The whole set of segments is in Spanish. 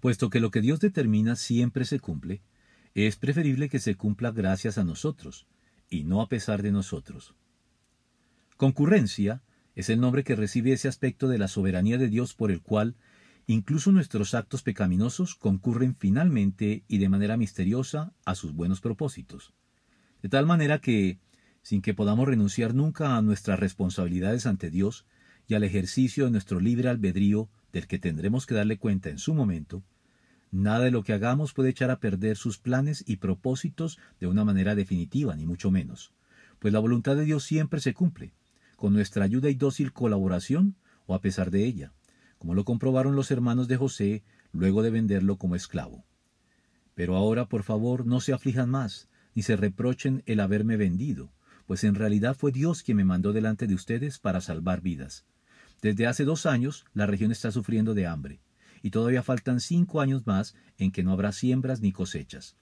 Puesto que lo que Dios determina siempre se cumple, es preferible que se cumpla gracias a nosotros, y no a pesar de nosotros. Concurrencia es el nombre que recibe ese aspecto de la soberanía de Dios por el cual incluso nuestros actos pecaminosos concurren finalmente y de manera misteriosa a sus buenos propósitos. De tal manera que, sin que podamos renunciar nunca a nuestras responsabilidades ante Dios y al ejercicio de nuestro libre albedrío del que tendremos que darle cuenta en su momento, nada de lo que hagamos puede echar a perder sus planes y propósitos de una manera definitiva, ni mucho menos, pues la voluntad de Dios siempre se cumple, con nuestra ayuda y dócil colaboración o a pesar de ella, como lo comprobaron los hermanos de José luego de venderlo como esclavo. Pero ahora, por favor, no se aflijan más, ni se reprochen el haberme vendido, pues en realidad fue Dios quien me mandó delante de ustedes para salvar vidas. Desde hace dos años la región está sufriendo de hambre, y todavía faltan cinco años más en que no habrá siembras ni cosechas.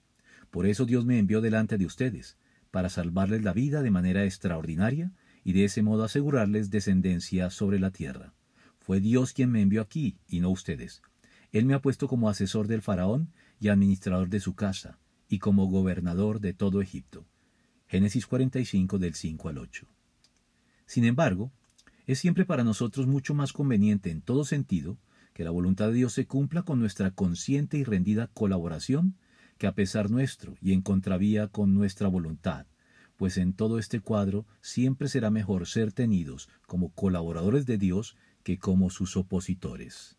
Por eso Dios me envió delante de ustedes, para salvarles la vida de manera extraordinaria y de ese modo asegurarles descendencia sobre la tierra. Fue Dios quien me envió aquí, y no ustedes. Él me ha puesto como asesor del faraón y administrador de su casa, y como gobernador de todo Egipto. Génesis 45 del 5 al 8. Sin embargo, es siempre para nosotros mucho más conveniente en todo sentido que la voluntad de Dios se cumpla con nuestra consciente y rendida colaboración, que a pesar nuestro y en contravía con nuestra voluntad, pues en todo este cuadro siempre será mejor ser tenidos como colaboradores de Dios que como sus opositores.